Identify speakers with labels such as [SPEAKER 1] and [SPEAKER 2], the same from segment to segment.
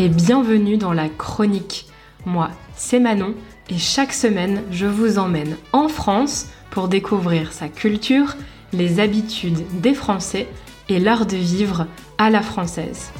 [SPEAKER 1] et bienvenue dans la chronique. Moi, c'est Manon et chaque semaine, je vous emmène en France pour découvrir sa culture, les habitudes des Français et l'art de vivre à la française.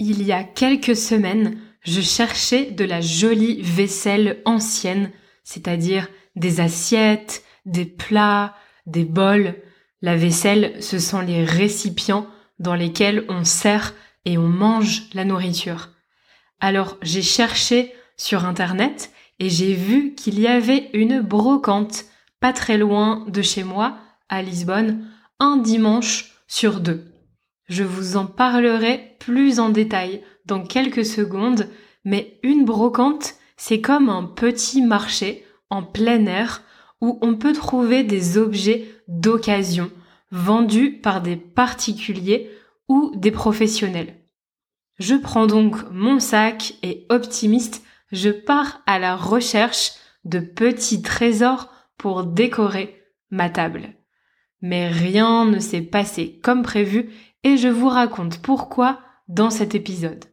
[SPEAKER 1] Il y a quelques semaines, je cherchais de la jolie vaisselle ancienne, c'est-à-dire des assiettes, des plats, des bols. La vaisselle, ce sont les récipients dans lesquels on sert et on mange la nourriture. Alors j'ai cherché sur Internet et j'ai vu qu'il y avait une brocante pas très loin de chez moi, à Lisbonne, un dimanche sur deux. Je vous en parlerai plus en détail dans quelques secondes, mais une brocante, c'est comme un petit marché en plein air où on peut trouver des objets d'occasion vendus par des particuliers ou des professionnels. Je prends donc mon sac et optimiste, je pars à la recherche de petits trésors pour décorer ma table. Mais rien ne s'est passé comme prévu et je vous raconte pourquoi dans cet épisode.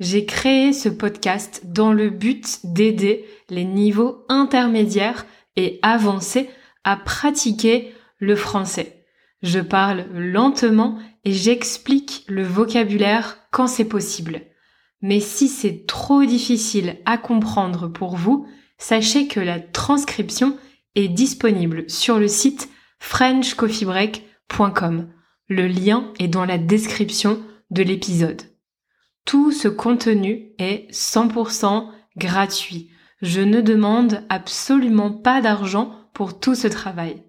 [SPEAKER 1] J'ai créé ce podcast dans le but d'aider les niveaux intermédiaires et avancés à pratiquer le français. Je parle lentement et j'explique le vocabulaire quand c'est possible. Mais si c'est trop difficile à comprendre pour vous, sachez que la transcription est disponible sur le site frenchcoffeebreak.com. Le lien est dans la description de l'épisode. Tout ce contenu est 100% gratuit. Je ne demande absolument pas d'argent pour tout ce travail.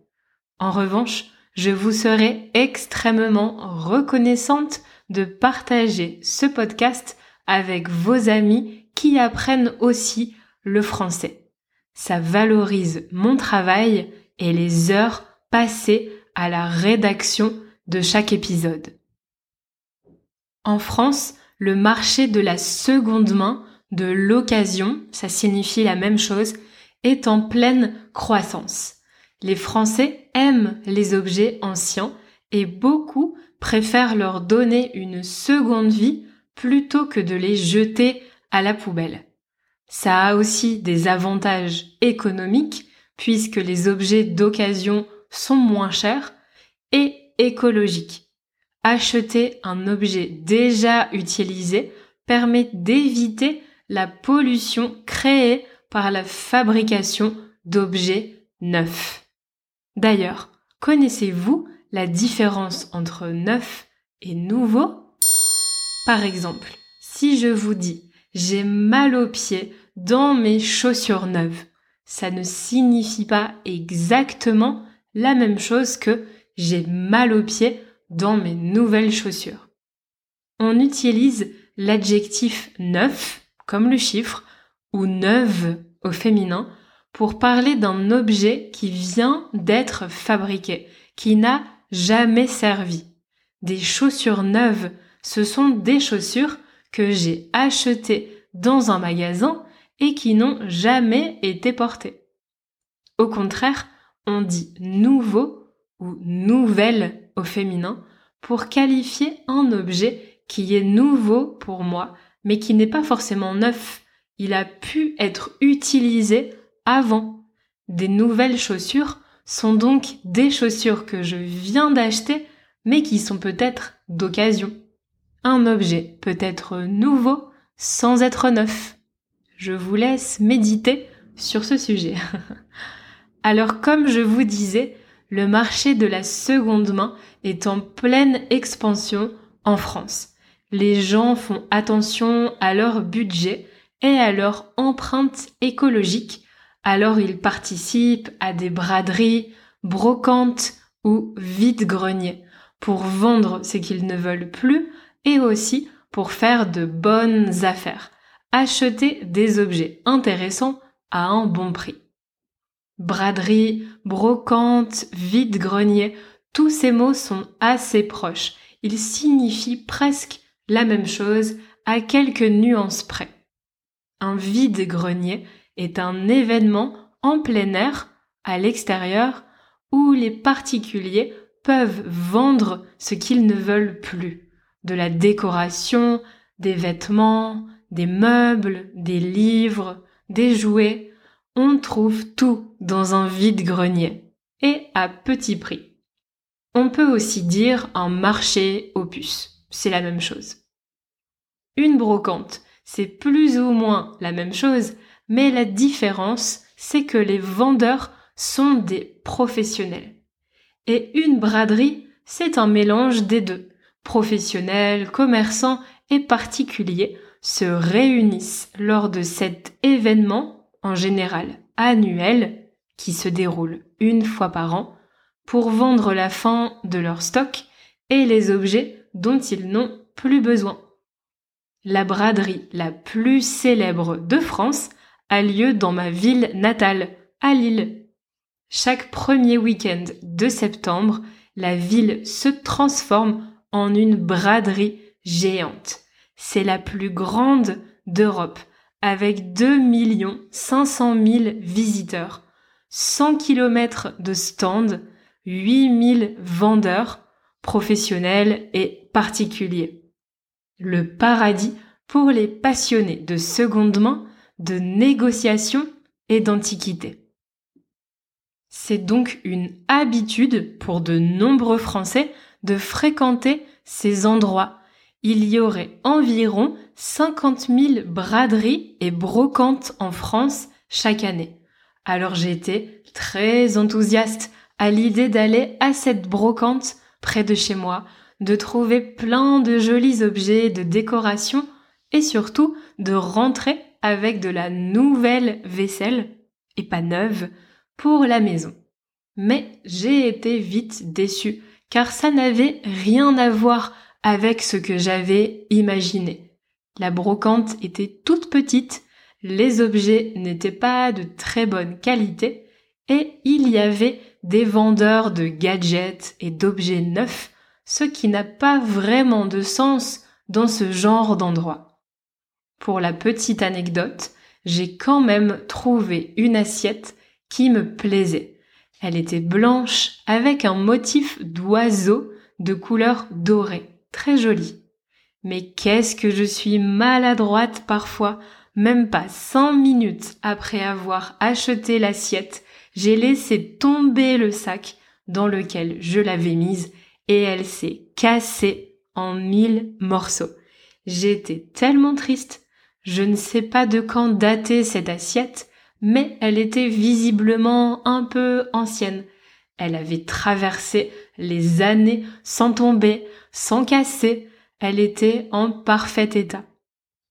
[SPEAKER 1] En revanche, je vous serai extrêmement reconnaissante de partager ce podcast avec vos amis qui apprennent aussi le français. Ça valorise mon travail et les heures passées à la rédaction de chaque épisode. En France, le marché de la seconde main, de l'occasion, ça signifie la même chose, est en pleine croissance. Les Français aiment les objets anciens et beaucoup préfèrent leur donner une seconde vie plutôt que de les jeter à la poubelle. Ça a aussi des avantages économiques puisque les objets d'occasion sont moins chers et écologiques acheter un objet déjà utilisé permet d'éviter la pollution créée par la fabrication d'objets neufs. D'ailleurs, connaissez-vous la différence entre neuf et nouveau? Par exemple, si je vous dis j'ai mal aux pieds dans mes chaussures neuves, ça ne signifie pas exactement la même chose que j'ai mal aux pieds dans mes nouvelles chaussures. On utilise l'adjectif neuf, comme le chiffre, ou neuve au féminin, pour parler d'un objet qui vient d'être fabriqué, qui n'a jamais servi. Des chaussures neuves, ce sont des chaussures que j'ai achetées dans un magasin et qui n'ont jamais été portées. Au contraire, on dit nouveau ou nouvelle au féminin pour qualifier un objet qui est nouveau pour moi, mais qui n'est pas forcément neuf. Il a pu être utilisé avant. Des nouvelles chaussures sont donc des chaussures que je viens d'acheter, mais qui sont peut-être d'occasion. Un objet peut être nouveau sans être neuf. Je vous laisse méditer sur ce sujet. Alors comme je vous disais, le marché de la seconde main est en pleine expansion en France. Les gens font attention à leur budget et à leur empreinte écologique, alors ils participent à des braderies, brocantes ou vides-greniers pour vendre ce qu'ils ne veulent plus et aussi pour faire de bonnes affaires, acheter des objets intéressants à un bon prix braderie, brocante, vide-grenier, tous ces mots sont assez proches. Ils signifient presque la même chose à quelques nuances près. Un vide-grenier est un événement en plein air, à l'extérieur, où les particuliers peuvent vendre ce qu'ils ne veulent plus. De la décoration, des vêtements, des meubles, des livres, des jouets. On trouve tout dans un vide-grenier et à petit prix. On peut aussi dire un marché aux puces. C'est la même chose. Une brocante, c'est plus ou moins la même chose, mais la différence, c'est que les vendeurs sont des professionnels. Et une braderie, c'est un mélange des deux. Professionnels, commerçants et particuliers se réunissent lors de cet événement, en général annuel, qui se déroule une fois par an, pour vendre la fin de leur stock et les objets dont ils n'ont plus besoin. La braderie la plus célèbre de France a lieu dans ma ville natale, à Lille. Chaque premier week-end de septembre, la ville se transforme en une braderie géante. C'est la plus grande d'Europe, avec 2 500 000 visiteurs, 100 km de stands, 8000 vendeurs, professionnels et particuliers. Le paradis pour les passionnés de seconde main, de négociation et d'antiquité. C'est donc une habitude pour de nombreux Français de fréquenter ces endroits. Il y aurait environ 50 000 braderies et brocantes en France chaque année. Alors été très enthousiaste à l'idée d'aller à cette brocante près de chez moi, de trouver plein de jolis objets de décoration et surtout de rentrer avec de la nouvelle vaisselle, et pas neuve, pour la maison. Mais j'ai été vite déçue, car ça n'avait rien à voir avec ce que j'avais imaginé. La brocante était toute petite, les objets n'étaient pas de très bonne qualité, et il y avait des vendeurs de gadgets et d'objets neufs, ce qui n'a pas vraiment de sens dans ce genre d'endroit. Pour la petite anecdote, j'ai quand même trouvé une assiette qui me plaisait. Elle était blanche avec un motif d'oiseau de couleur dorée, très joli. Mais qu'est-ce que je suis maladroite parfois, même pas cinq minutes après avoir acheté l'assiette, j'ai laissé tomber le sac dans lequel je l'avais mise et elle s'est cassée en mille morceaux. J'étais tellement triste. Je ne sais pas de quand dater cette assiette, mais elle était visiblement un peu ancienne. Elle avait traversé les années sans tomber, sans casser. Elle était en parfait état.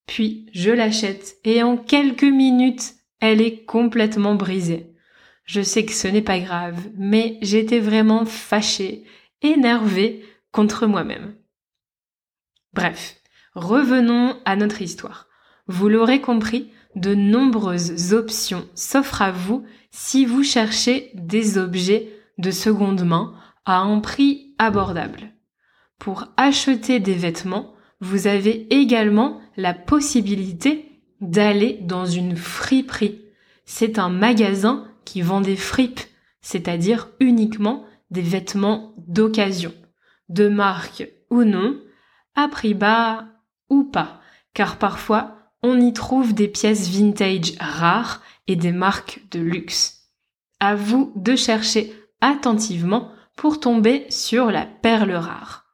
[SPEAKER 1] Puis je l'achète et en quelques minutes, elle est complètement brisée. Je sais que ce n'est pas grave, mais j'étais vraiment fâchée, énervée contre moi-même. Bref, revenons à notre histoire. Vous l'aurez compris, de nombreuses options s'offrent à vous si vous cherchez des objets de seconde main à un prix abordable. Pour acheter des vêtements, vous avez également la possibilité d'aller dans une friperie. C'est un magasin qui vend des fripes, c'est-à-dire uniquement des vêtements d'occasion, de marque ou non, à prix bas ou pas, car parfois on y trouve des pièces vintage rares et des marques de luxe. À vous de chercher attentivement pour tomber sur la perle rare.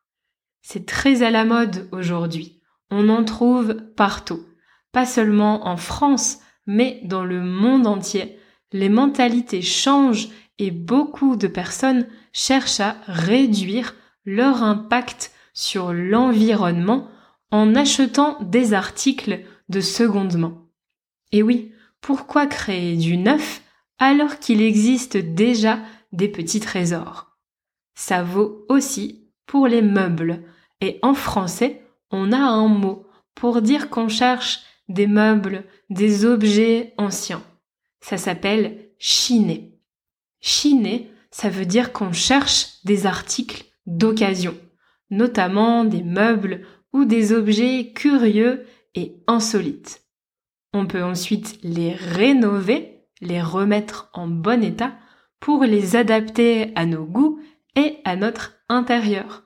[SPEAKER 1] C'est très à la mode aujourd'hui. On en trouve partout. Pas seulement en France, mais dans le monde entier. Les mentalités changent et beaucoup de personnes cherchent à réduire leur impact sur l'environnement en achetant des articles de seconde main. Et oui, pourquoi créer du neuf alors qu'il existe déjà des petits trésors? Ça vaut aussi pour les meubles. Et en français, on a un mot pour dire qu'on cherche des meubles, des objets anciens. Ça s'appelle chiner. Chiner, ça veut dire qu'on cherche des articles d'occasion, notamment des meubles ou des objets curieux et insolites. On peut ensuite les rénover, les remettre en bon état pour les adapter à nos goûts et à notre intérieure.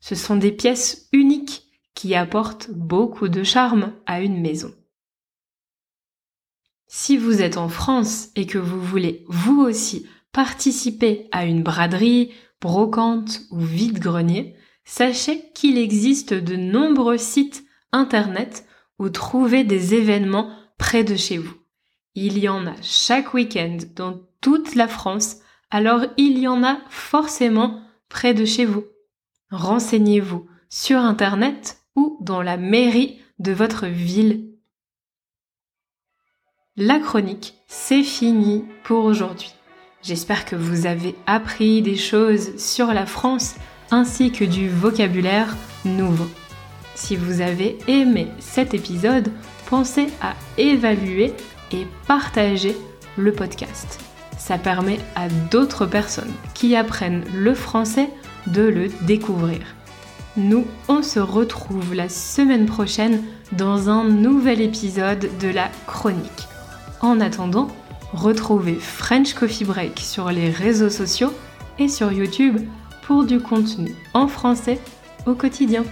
[SPEAKER 1] Ce sont des pièces uniques qui apportent beaucoup de charme à une maison. Si vous êtes en France et que vous voulez vous aussi participer à une braderie, brocante ou vide-grenier, sachez qu'il existe de nombreux sites internet où trouver des événements près de chez vous. Il y en a chaque week-end dans toute la France, alors il y en a forcément près de chez vous. Renseignez-vous sur internet ou dans la mairie de votre ville. La chronique, c'est fini pour aujourd'hui. J'espère que vous avez appris des choses sur la France ainsi que du vocabulaire nouveau. Si vous avez aimé cet épisode, pensez à évaluer et partager le podcast. Ça permet à d'autres personnes qui apprennent le français de le découvrir. Nous, on se retrouve la semaine prochaine dans un nouvel épisode de la chronique. En attendant, retrouvez French Coffee Break sur les réseaux sociaux et sur YouTube pour du contenu en français au quotidien.